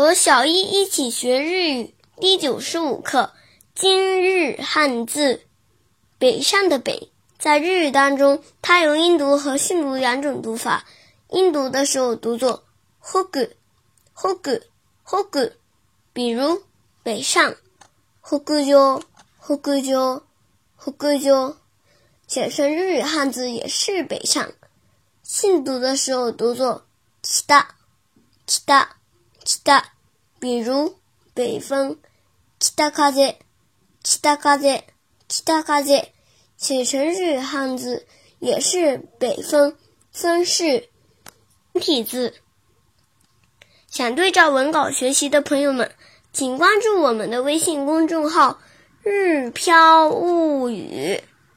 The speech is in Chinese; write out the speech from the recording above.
和小一一起学日语第九十五课：今日汉字“北上”的“北”在日语当中，它有音读和训读两种读法。音读的时候读作 “hoku”，“hoku”，“hoku”，比如“北上 ”，“hokuyo”，“hokuyo”，“hokuyo”。写成日语汉字也是“北上”。训读的时候读作 “kita”，“kita”。北，比如北风，北风，北他北风，写成日汉字也是北风，风是繁体字。想对照文稿学习的朋友们，请关注我们的微信公众号“日飘物语”。